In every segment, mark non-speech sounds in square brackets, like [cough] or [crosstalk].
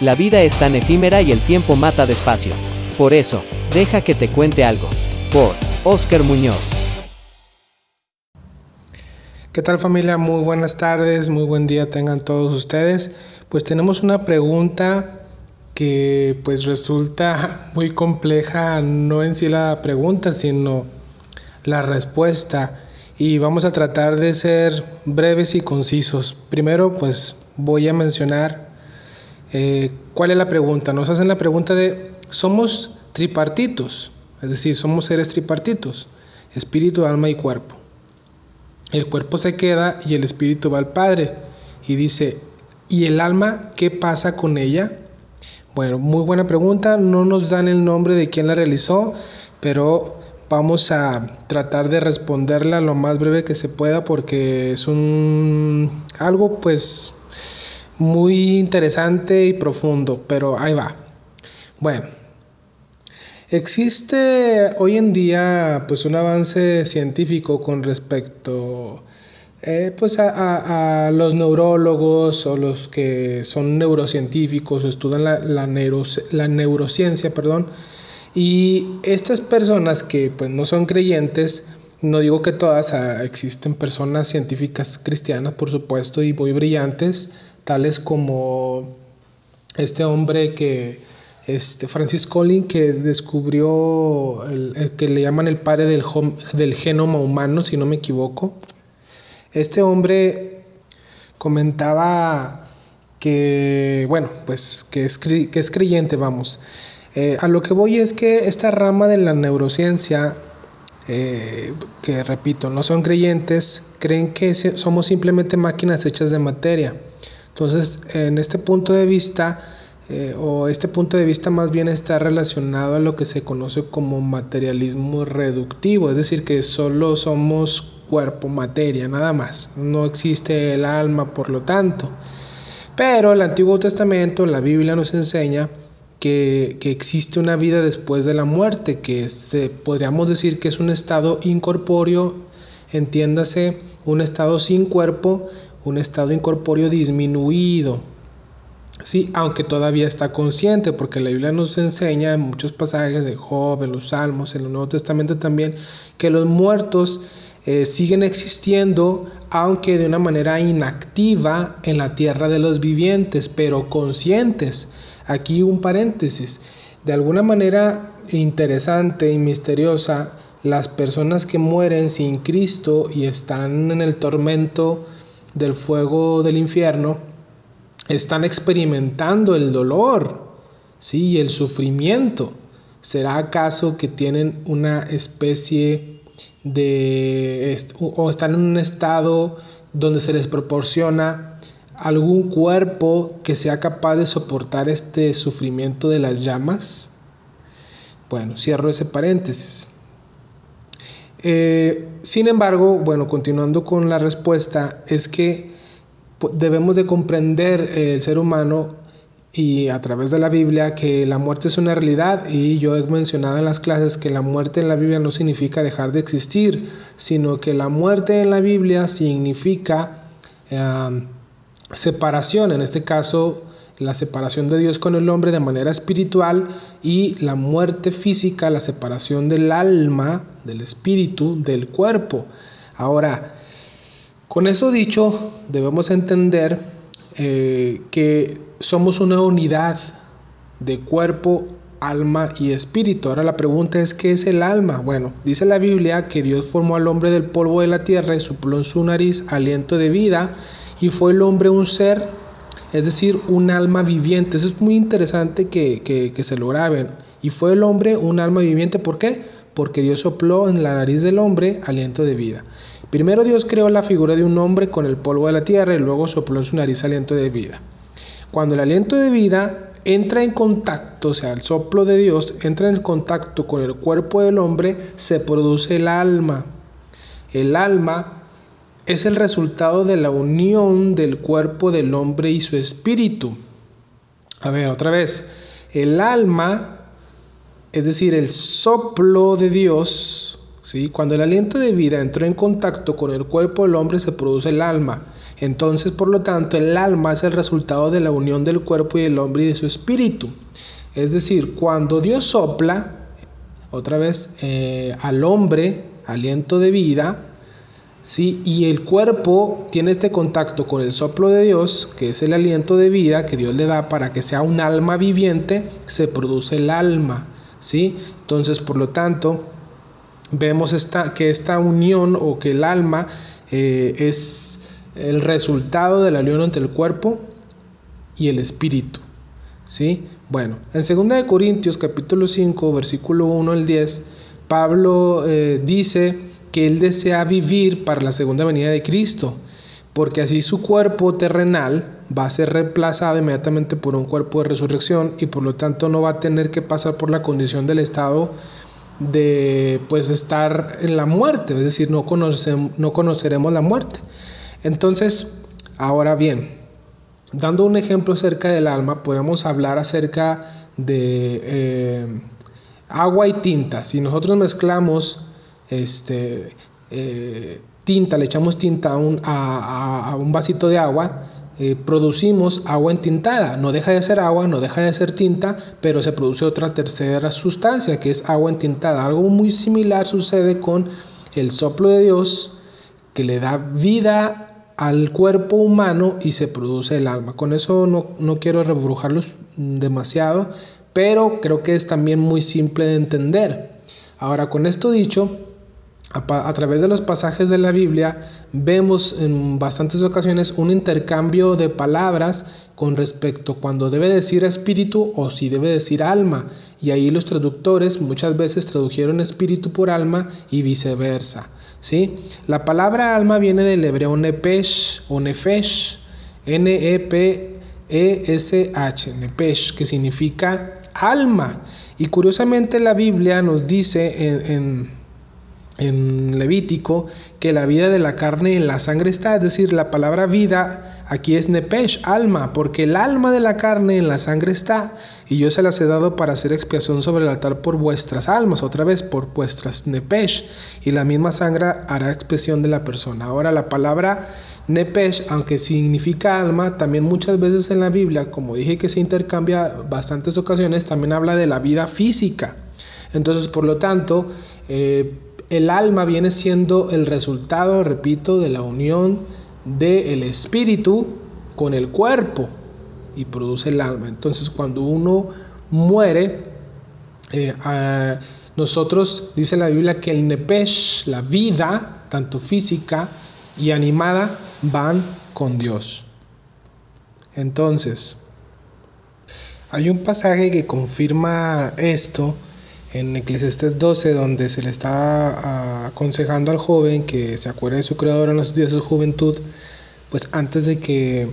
La vida es tan efímera y el tiempo mata despacio. Por eso, deja que te cuente algo. Por Oscar Muñoz. ¿Qué tal familia? Muy buenas tardes, muy buen día tengan todos ustedes. Pues tenemos una pregunta que pues resulta [laughs] muy compleja, no en sí la pregunta, sino la respuesta. Y vamos a tratar de ser breves y concisos. Primero pues voy a mencionar eh, ¿Cuál es la pregunta? Nos hacen la pregunta de, somos tripartitos, es decir, somos seres tripartitos, espíritu, alma y cuerpo. El cuerpo se queda y el espíritu va al Padre. Y dice, ¿y el alma qué pasa con ella? Bueno, muy buena pregunta, no nos dan el nombre de quién la realizó, pero vamos a tratar de responderla lo más breve que se pueda porque es un algo pues muy interesante y profundo, pero ahí va. Bueno, existe hoy en día pues un avance científico con respecto eh, pues a, los neurólogos o los que son neurocientíficos estudian la, la, la neurociencia, perdón, y estas personas que pues no son creyentes, no digo que todas, ah, existen personas científicas cristianas, por supuesto, y muy brillantes, tales como este hombre que, este Francis Collins, que descubrió el, que le llaman el padre del, del genoma humano, si no me equivoco. Este hombre comentaba que, bueno, pues que es, que es creyente, vamos. Eh, a lo que voy es que esta rama de la neurociencia, eh, que repito, no son creyentes, creen que somos simplemente máquinas hechas de materia. Entonces, en este punto de vista, eh, o este punto de vista más bien está relacionado a lo que se conoce como materialismo reductivo, es decir, que solo somos cuerpo, materia, nada más. No existe el alma, por lo tanto. Pero el Antiguo Testamento, la Biblia nos enseña que, existe una vida después de la muerte, que se, podríamos decir que es un estado incorpóreo, entiéndase, un estado sin cuerpo, un estado incorpóreo disminuido. Sí, aunque todavía está consciente, porque la Biblia nos enseña en muchos pasajes de Job, en los Salmos, en el Nuevo Testamento también, que los muertos eh, siguen existiendo, aunque de una manera inactiva en la tierra de los vivientes, pero conscientes. Aquí un paréntesis. De alguna manera interesante y misteriosa, las personas que mueren sin Cristo y están en el tormento del fuego del infierno están experimentando el dolor, ¿sí? el sufrimiento. ¿Será acaso que tienen una especie de... o están en un estado donde se les proporciona algún cuerpo que sea capaz de soportar este sufrimiento de las llamas? Bueno, cierro ese paréntesis. Eh, sin embargo, bueno, continuando con la respuesta, es que debemos de comprender el ser humano y a través de la Biblia que la muerte es una realidad y yo he mencionado en las clases que la muerte en la Biblia no significa dejar de existir, sino que la muerte en la Biblia significa eh, separación, en este caso la separación de Dios con el hombre de manera espiritual y la muerte física, la separación del alma, del espíritu, del cuerpo. Ahora, con eso dicho, debemos entender eh, que somos una unidad de cuerpo, alma y espíritu. Ahora la pregunta es, ¿qué es el alma? Bueno, dice la Biblia que Dios formó al hombre del polvo de la tierra y supló en su nariz aliento de vida y fue el hombre un ser es decir, un alma viviente. Eso es muy interesante que, se lo graben. Y fue el hombre un alma viviente, ¿por qué? Porque Dios sopló en la nariz del hombre aliento de vida. Primero Dios creó la figura de un hombre con el polvo de la tierra y luego sopló en su nariz aliento de vida. Cuando el aliento de vida entra en contacto, o sea, el soplo de Dios entra en contacto con el cuerpo del hombre, se produce el alma. El alma es el resultado de la unión del cuerpo del hombre y su espíritu. A ver, otra vez. El alma, es decir, el soplo de Dios, ¿sí? cuando el aliento de vida entró en contacto con el cuerpo del hombre se produce el alma. Entonces, por lo tanto, el alma es el resultado de la unión del cuerpo y del hombre y de su espíritu. Es decir, cuando Dios sopla, otra vez, eh, al hombre aliento de vida, ¿sí? y el cuerpo tiene este contacto con el soplo de Dios, que es el aliento de vida que Dios le da para que sea un alma viviente, se produce el alma. ¿sí? Entonces, por lo tanto, vemos esta, que esta unión o que el alma eh, es el resultado de la unión entre el cuerpo y el espíritu. ¿sí? Bueno, en 2 Corintios capítulo 5, versículo 1 al 10, Pablo eh, dice que él desea vivir para la segunda venida de Cristo, porque así su cuerpo terrenal va a ser reemplazado inmediatamente por un cuerpo de resurrección y por lo tanto no va a tener que pasar por la condición del estado de pues estar en la muerte, es decir, no, no conoceremos la muerte. Entonces, ahora bien, Dando un ejemplo acerca del alma, podemos hablar acerca de eh, agua y tinta. Si nosotros mezclamos este, eh, tinta, le echamos tinta a un, a, un vasito de agua, eh, producimos agua entintada. No deja de ser agua, no deja de ser tinta, pero se produce otra tercera sustancia que es agua entintada. Algo muy similar sucede con el soplo de Dios que le da vida al cuerpo humano y se produce el alma. Con eso no, no quiero rebrujarlos demasiado, pero creo que es también muy simple de entender. Ahora, con esto dicho, a, través de los pasajes de la Biblia vemos en bastantes ocasiones un intercambio de palabras con respecto cuando debe decir espíritu o si debe decir alma. Y ahí los traductores muchas veces tradujeron espíritu por alma y viceversa. ¿sí? La palabra alma viene del hebreo nepesh o nefesh, N-E-P-E-S-H, nepesh, que significa alma. Y curiosamente la Biblia nos dice en Levítico que la vida de la carne en la sangre está, es decir, la palabra vida aquí es nepesh, alma, porque el alma de la carne en la sangre está, y yo se las he dado para hacer expiación sobre el altar por vuestras almas, otra vez por vuestras nepesh, y la misma sangre hará expresión de la persona. Ahora la palabra nepesh, aunque significa alma, también muchas veces en la Biblia, como dije que se intercambia bastantes ocasiones, también habla de la vida física. Entonces, por lo tanto, eh, el alma viene siendo el resultado, repito, de la unión del espíritu con el cuerpo y produce el alma. Entonces cuando uno muere, eh, nosotros dice la Biblia que el nepesh, la vida, tanto física y animada, van con Dios. Entonces, hay un pasaje que confirma esto en Eclesiastes 12, donde se le está ah, aconsejando al joven que se acuerde de su creador en los días de su juventud, pues antes de que,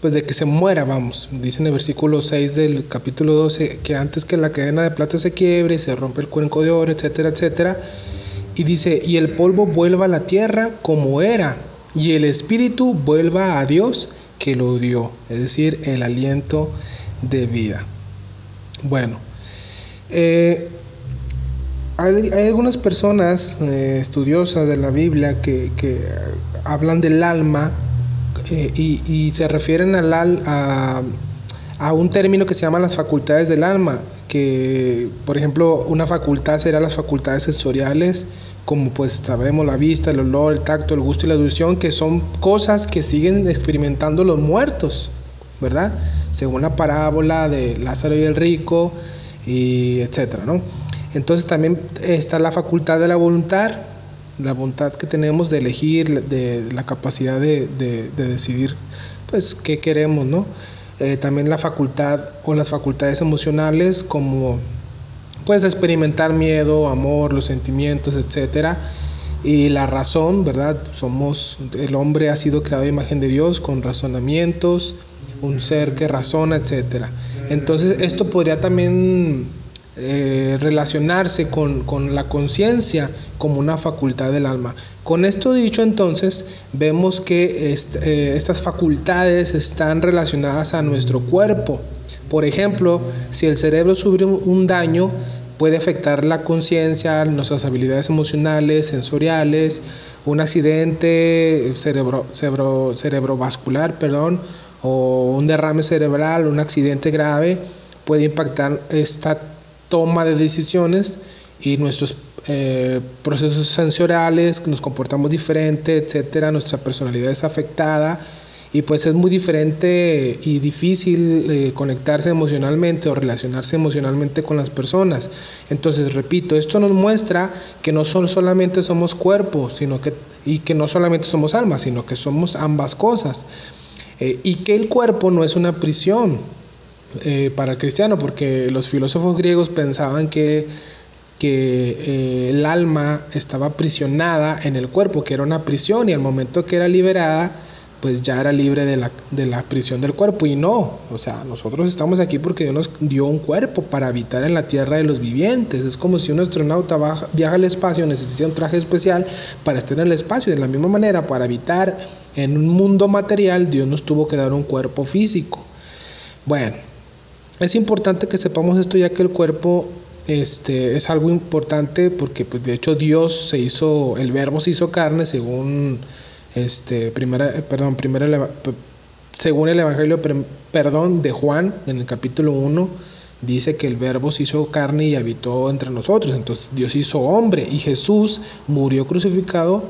pues de que se muera, vamos. Dice en el versículo 6 del capítulo 12 que antes que la cadena de plata se quiebre, se rompe el cuenco de oro, etcétera, etcétera. Y dice, y el polvo vuelva a la tierra como era, y el espíritu vuelva a Dios que lo dio, es decir, el aliento de vida. Bueno, eh, hay, algunas personas eh, estudiosas de la Biblia que, hablan del alma eh, y, se refieren al, a, a un término que se llama las facultades del alma, que por ejemplo una facultad será las facultades sensoriales, como pues sabemos la vista, el olor, el tacto, el gusto y la audición, que son cosas que siguen experimentando los muertos, ¿verdad? Según la parábola de Lázaro y el rico, y etcétera, ¿no? Entonces también está la facultad de la voluntad, la voluntad que tenemos de elegir, de la capacidad de, decidir pues qué queremos, ¿no? Eh, también la facultad o las facultades emocionales como puedes experimentar miedo, amor, los sentimientos, etcétera. Y la razón, ¿verdad? Somos, el hombre ha sido creado a imagen de Dios con razonamientos, un ser que razona, etcétera. Entonces esto podría también eh, relacionarse con, la conciencia como una facultad del alma. Con esto dicho entonces, vemos que eh, estas facultades están relacionadas a nuestro cuerpo. Por ejemplo, si el cerebro sufre un daño, puede afectar la conciencia, nuestras habilidades emocionales, sensoriales, un accidente cerebro, cerebro, cerebrovascular, perdón, o un derrame cerebral, un accidente grave, puede impactar esta toma de decisiones y nuestros eh, procesos sensoriales, nos comportamos diferente, etcétera, nuestra personalidad es afectada y pues es muy diferente y difícil eh, conectarse emocionalmente o relacionarse emocionalmente con las personas. Entonces, repito, esto nos muestra que no son solamente somos cuerpos, sino que y que no solamente somos almas, sino que somos ambas cosas. Eh, y que el cuerpo no es una prisión eh, para el cristiano, porque los filósofos griegos pensaban que que el alma estaba aprisionada en el cuerpo, que era una prisión, y al momento que era liberada, pues ya era libre de la, de la prisión del cuerpo. Y no, o sea, nosotros estamos aquí porque Dios nos dio un cuerpo para habitar en la tierra de los vivientes. Es como si un astronauta viaja al espacio, necesita un traje especial para estar en el espacio. De la misma manera, para habitar en un mundo material, Dios nos tuvo que dar un cuerpo físico. Bueno, es importante que sepamos esto ya que el cuerpo este, es algo importante porque pues, de hecho Dios se hizo, el verbo se hizo carne según este, primera, eh, perdón, primera, según el Evangelio perdón, de Juan, en el capítulo 1, dice que el verbo se hizo carne y habitó entre nosotros. Entonces Dios hizo hombre y Jesús murió crucificado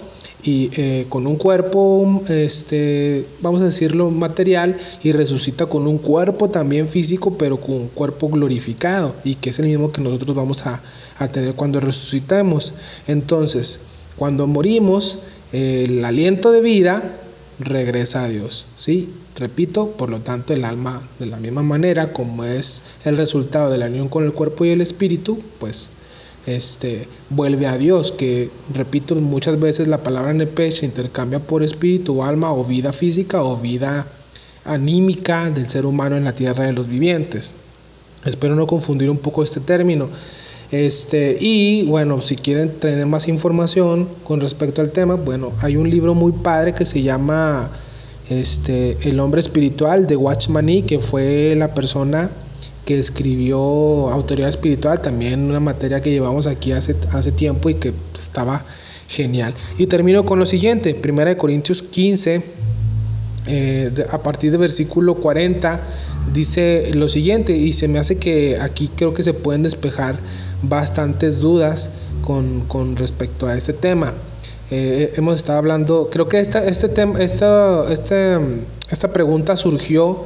y eh, con un cuerpo, este, vamos a decirlo, material y resucita con un cuerpo también físico, pero con un cuerpo glorificado y que es el mismo que nosotros vamos a, a tener cuando resucitamos. Entonces, cuando morimos, el aliento de vida regresa a Dios. ¿sí? Repito, por lo tanto, el alma, de la misma manera como es el resultado de la unión con el cuerpo y el espíritu, pues este, vuelve a Dios, que repito, muchas veces la palabra nepe se intercambia por espíritu, alma o vida física o vida anímica del ser humano en la tierra de los vivientes. Espero no confundir un poco este término. Este, y bueno, si quieren tener más información con respecto al tema, bueno, hay un libro muy padre que se llama este, El hombre espiritual de Watchman que fue la persona que escribió Autoridad Espiritual, también una materia que llevamos aquí hace, hace tiempo y que estaba genial. Y termino con lo siguiente, 1 Corintios 15, eh, a partir del versículo 40, dice lo siguiente, y se me hace que aquí creo que se pueden despejar bastantes dudas con, respecto a este tema. Eh, hemos estado hablando, creo que esta, este tema, esta, este, esta pregunta surgió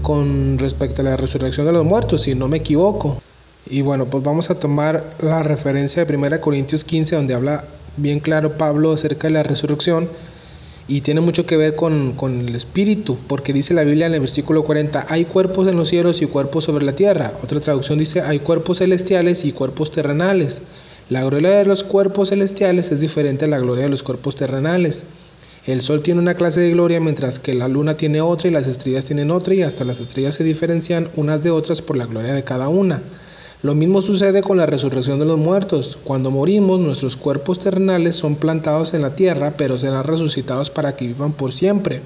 con respecto a la resurrección de los muertos, si no me equivoco. Y bueno, pues vamos a tomar la referencia de 1 Corintios 15, donde habla bien claro Pablo acerca de la resurrección y tiene mucho que ver con, el espíritu, porque dice la Biblia en el versículo 40, hay cuerpos en los cielos y cuerpos sobre la tierra. Otra traducción dice, hay cuerpos celestiales y cuerpos terrenales. La gloria de los cuerpos celestiales es diferente a la gloria de los cuerpos terrenales. El sol tiene una clase de gloria mientras que la luna tiene otra y las estrellas tienen otra y hasta las estrellas se diferencian unas de otras por la gloria de cada una. Lo mismo sucede con la resurrección de los muertos. Cuando morimos, nuestros cuerpos terrenales son plantados en la tierra, pero serán resucitados para que vivan por siempre.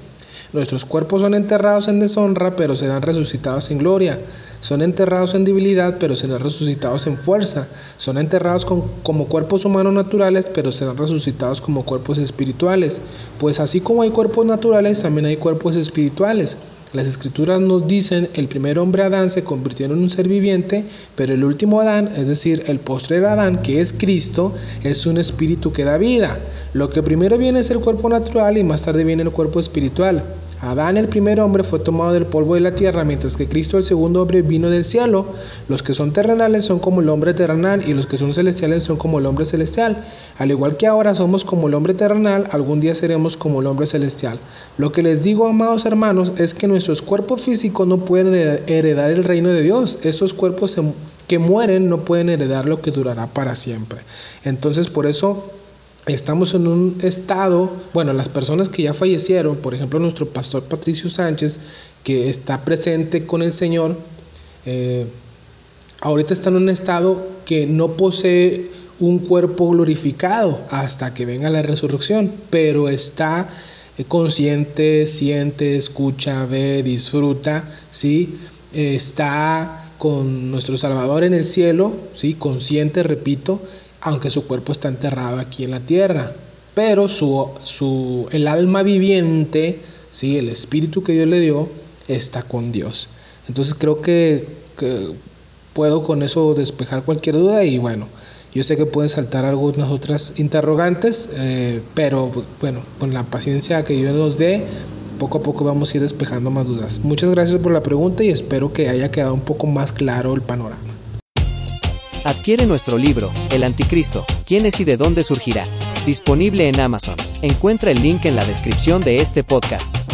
Nuestros cuerpos son enterrados en deshonra, pero serán resucitados en gloria. Son enterrados en debilidad, pero serán resucitados en fuerza. Son enterrados como cuerpos humanos naturales, pero serán resucitados como cuerpos espirituales. Pues así como hay cuerpos naturales, también hay cuerpos espirituales. Las escrituras nos dicen, el primer hombre Adán se convirtió en un ser viviente, pero el último Adán, es decir, el postrer Adán, que es Cristo, es un espíritu que da vida. Lo que primero viene es el cuerpo natural y más tarde viene el cuerpo espiritual. Adán el primer hombre fue tomado del polvo de la tierra, mientras que Cristo el segundo hombre vino del cielo. Los que son terrenales son como el hombre terrenal y los que son celestiales son como el hombre celestial. Al igual que ahora somos como el hombre terrenal, algún día seremos como el hombre celestial. Lo que les digo, amados hermanos, es que nuestros cuerpos físicos no pueden heredar el reino de Dios. Estos cuerpos que mueren no pueden heredar lo que durará para siempre. Entonces por eso estamos en un estado, bueno, las personas que ya fallecieron, por ejemplo nuestro pastor Patricio Sánchez, que está presente con el Señor, eh, ahorita está en un estado que no posee un cuerpo glorificado hasta que venga la resurrección, pero está eh, consciente, siente, escucha, ve, disfruta, ¿sí? está con nuestro Salvador en el cielo, ¿sí? consciente, repito, aunque su cuerpo está enterrado aquí en la tierra. Pero su, su, el alma viviente, ¿sí? el espíritu que Dios le dio, está con Dios. Entonces creo que, puedo con eso despejar cualquier duda y bueno, yo sé que pueden saltar algunas otras interrogantes, eh, pero bueno, con la paciencia que Dios nos dé, poco a poco vamos a ir despejando más dudas. Muchas gracias por la pregunta y espero que haya quedado un poco más claro el panorama. Adquiere nuestro libro, El Anticristo, ¿quién es y de dónde surgirá? Disponible en Amazon. Encuentra el link en la descripción de este podcast.